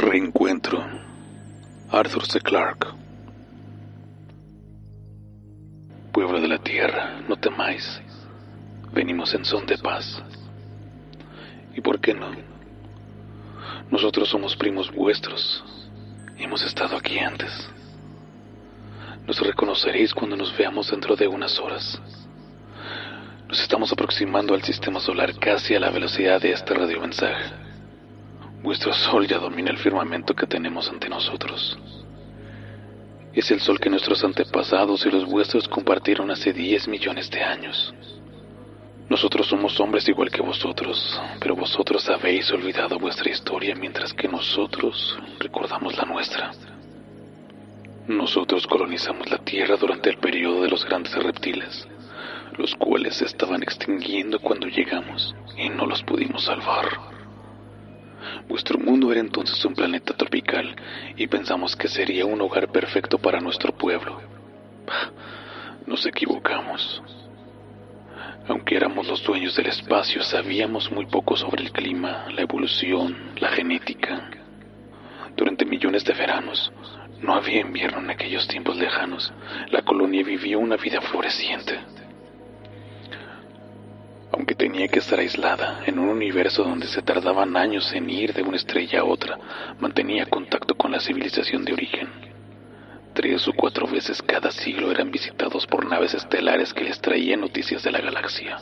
Reencuentro. Arthur C. Clarke. Pueblo de la tierra, no temáis. Venimos en son de paz. ¿Y por qué no? Nosotros somos primos vuestros hemos estado aquí antes. Nos reconoceréis cuando nos veamos dentro de unas horas. Nos estamos aproximando al sistema solar casi a la velocidad de este radiomensaje. Vuestro sol ya domina el firmamento que tenemos ante nosotros. Es el sol que nuestros antepasados y los vuestros compartieron hace 10 millones de años. Nosotros somos hombres igual que vosotros, pero vosotros habéis olvidado vuestra historia mientras que nosotros recordamos la nuestra. Nosotros colonizamos la Tierra durante el periodo de los grandes reptiles, los cuales se estaban extinguiendo cuando llegamos y no los pudimos salvar. Vuestro mundo era entonces un planeta tropical y pensamos que sería un hogar perfecto para nuestro pueblo. Nos equivocamos. Aunque éramos los dueños del espacio, sabíamos muy poco sobre el clima, la evolución, la genética. Durante millones de veranos, no había invierno en aquellos tiempos lejanos. La colonia vivió una vida floreciente aunque tenía que estar aislada en un universo donde se tardaban años en ir de una estrella a otra, mantenía contacto con la civilización de origen. Tres o cuatro veces cada siglo eran visitados por naves estelares que les traían noticias de la galaxia.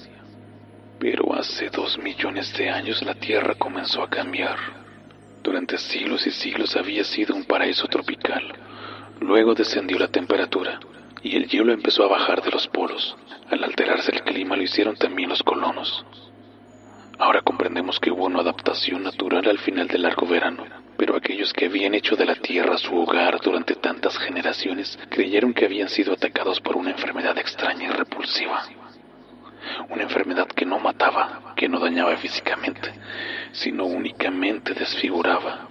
Pero hace dos millones de años la Tierra comenzó a cambiar. Durante siglos y siglos había sido un paraíso tropical. Luego descendió la temperatura y el hielo empezó a bajar de los polos. Al alterarse lo hicieron también los colonos. Ahora comprendemos que hubo una adaptación natural al final del largo verano, pero aquellos que habían hecho de la Tierra su hogar durante tantas generaciones creyeron que habían sido atacados por una enfermedad extraña y repulsiva. Una enfermedad que no mataba, que no dañaba físicamente, sino únicamente desfiguraba.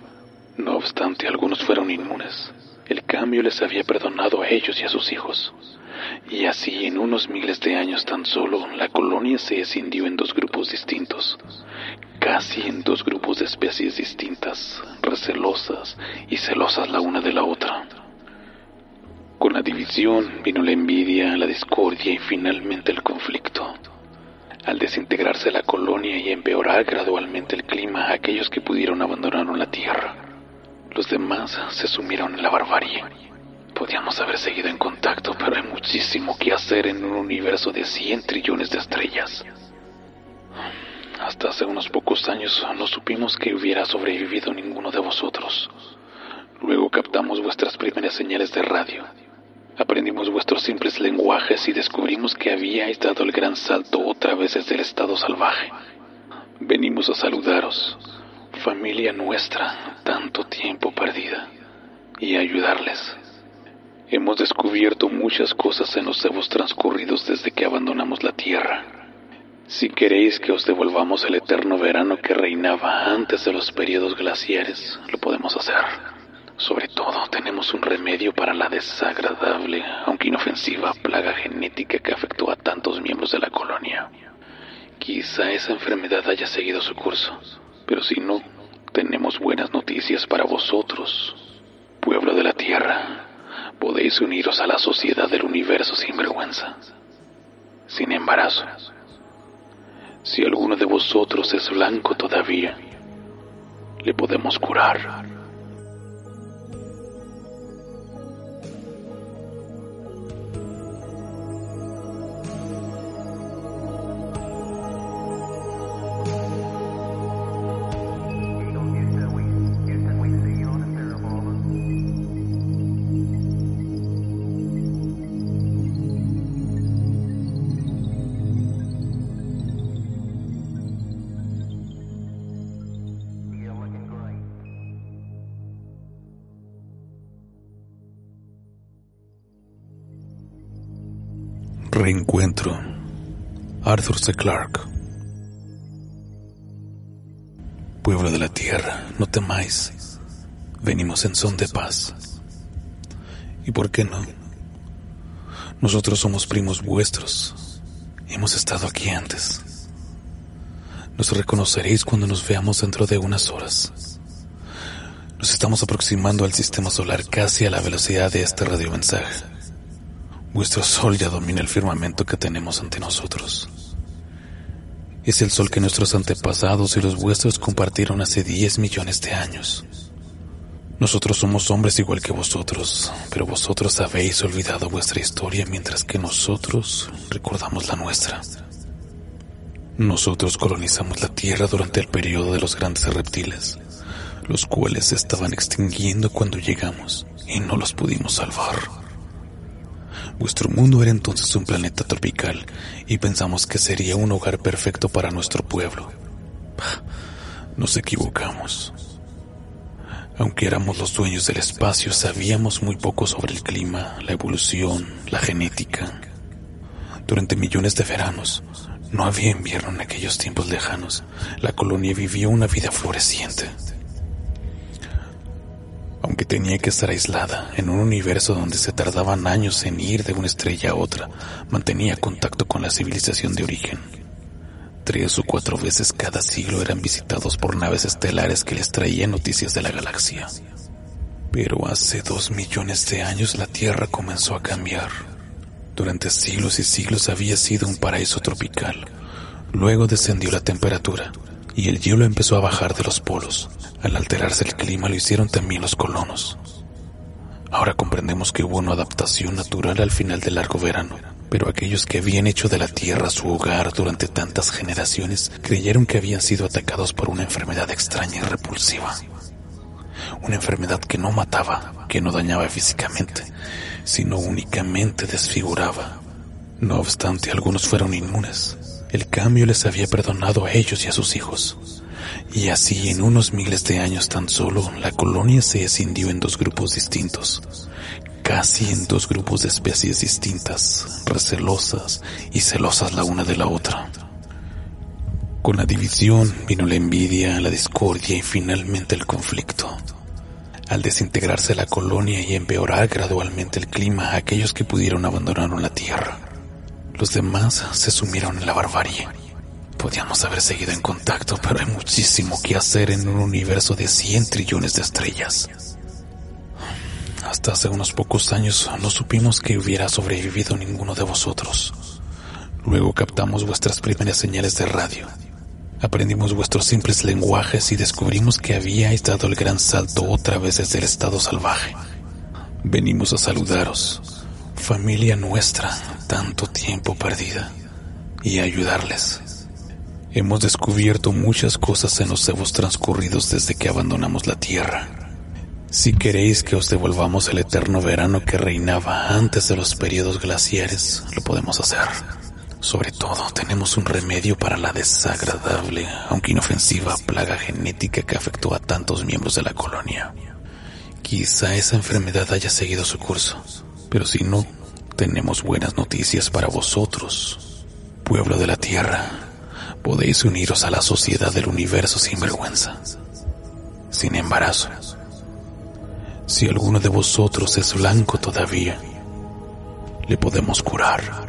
No obstante, algunos fueron inmunes. El cambio les había perdonado a ellos y a sus hijos. Y así en unos miles de años tan solo, la colonia se escindió en dos grupos distintos, casi en dos grupos de especies distintas, recelosas y celosas la una de la otra. Con la división vino la envidia, la discordia y finalmente el conflicto. Al desintegrarse la colonia y empeorar gradualmente el clima, aquellos que pudieron abandonaron la tierra. Los demás se sumieron en la barbarie. Podíamos haber seguido en contacto, pero hay muchísimo que hacer en un universo de 100 trillones de estrellas. Hasta hace unos pocos años no supimos que hubiera sobrevivido ninguno de vosotros. Luego captamos vuestras primeras señales de radio. Aprendimos vuestros simples lenguajes y descubrimos que habíais dado el gran salto otra vez desde el estado salvaje. Venimos a saludaros, familia nuestra, tanto tiempo perdida, y ayudarles. Hemos descubierto muchas cosas en los cebos transcurridos desde que abandonamos la Tierra. Si queréis que os devolvamos el eterno verano que reinaba antes de los periodos glaciares, lo podemos hacer. Sobre todo, tenemos un remedio para la desagradable, aunque inofensiva, plaga genética que afectó a tantos miembros de la colonia. Quizá esa enfermedad haya seguido su curso, pero si no, tenemos buenas noticias para vosotros, pueblo de la tierra. Podéis uniros a la sociedad del universo sin vergüenza, sin embarazo. Si alguno de vosotros es blanco todavía, le podemos curar. Reencuentro. Arthur C. Clarke. Pueblo de la tierra, no temáis. Venimos en son de paz. ¿Y por qué no? Nosotros somos primos vuestros. Hemos estado aquí antes. Nos reconoceréis cuando nos veamos dentro de unas horas. Nos estamos aproximando al sistema solar casi a la velocidad de este radiomensaje. Vuestro sol ya domina el firmamento que tenemos ante nosotros. Es el sol que nuestros antepasados y los vuestros compartieron hace 10 millones de años. Nosotros somos hombres igual que vosotros, pero vosotros habéis olvidado vuestra historia mientras que nosotros recordamos la nuestra. Nosotros colonizamos la Tierra durante el periodo de los grandes reptiles, los cuales se estaban extinguiendo cuando llegamos y no los pudimos salvar. Vuestro mundo era entonces un planeta tropical y pensamos que sería un hogar perfecto para nuestro pueblo. Nos equivocamos. Aunque éramos los dueños del espacio, sabíamos muy poco sobre el clima, la evolución, la genética. Durante millones de veranos, no había invierno en aquellos tiempos lejanos. La colonia vivía una vida floreciente aunque tenía que estar aislada en un universo donde se tardaban años en ir de una estrella a otra, mantenía contacto con la civilización de origen. Tres o cuatro veces cada siglo eran visitados por naves estelares que les traían noticias de la galaxia. Pero hace dos millones de años la Tierra comenzó a cambiar. Durante siglos y siglos había sido un paraíso tropical. Luego descendió la temperatura y el hielo empezó a bajar de los polos. Al alterarse el clima lo hicieron también los colonos. Ahora comprendemos que hubo una adaptación natural al final del largo verano, pero aquellos que habían hecho de la Tierra su hogar durante tantas generaciones creyeron que habían sido atacados por una enfermedad extraña y repulsiva. Una enfermedad que no mataba, que no dañaba físicamente, sino únicamente desfiguraba. No obstante, algunos fueron inmunes. El cambio les había perdonado a ellos y a sus hijos. Y así en unos miles de años tan solo, la colonia se escindió en dos grupos distintos, casi en dos grupos de especies distintas, recelosas y celosas la una de la otra. Con la división vino la envidia, la discordia y finalmente el conflicto. Al desintegrarse la colonia y empeorar gradualmente el clima, aquellos que pudieron abandonaron la tierra. Los demás se sumieron en la barbarie Podíamos haber seguido en contacto, pero hay muchísimo que hacer en un universo de 100 trillones de estrellas. Hasta hace unos pocos años no supimos que hubiera sobrevivido ninguno de vosotros. Luego captamos vuestras primeras señales de radio. Aprendimos vuestros simples lenguajes y descubrimos que habíais dado el gran salto otra vez desde el estado salvaje. Venimos a saludaros, familia nuestra, tanto tiempo perdida, y ayudarles. Hemos descubierto muchas cosas en los evos transcurridos desde que abandonamos la Tierra. Si queréis que os devolvamos el eterno verano que reinaba antes de los periodos glaciares, lo podemos hacer. Sobre todo, tenemos un remedio para la desagradable, aunque inofensiva, plaga genética que afectó a tantos miembros de la colonia. Quizá esa enfermedad haya seguido su curso, pero si no, tenemos buenas noticias para vosotros, pueblo de la Tierra podéis uniros a la sociedad del universo sin vergüenza, sin embarazo. Si alguno de vosotros es blanco todavía, le podemos curar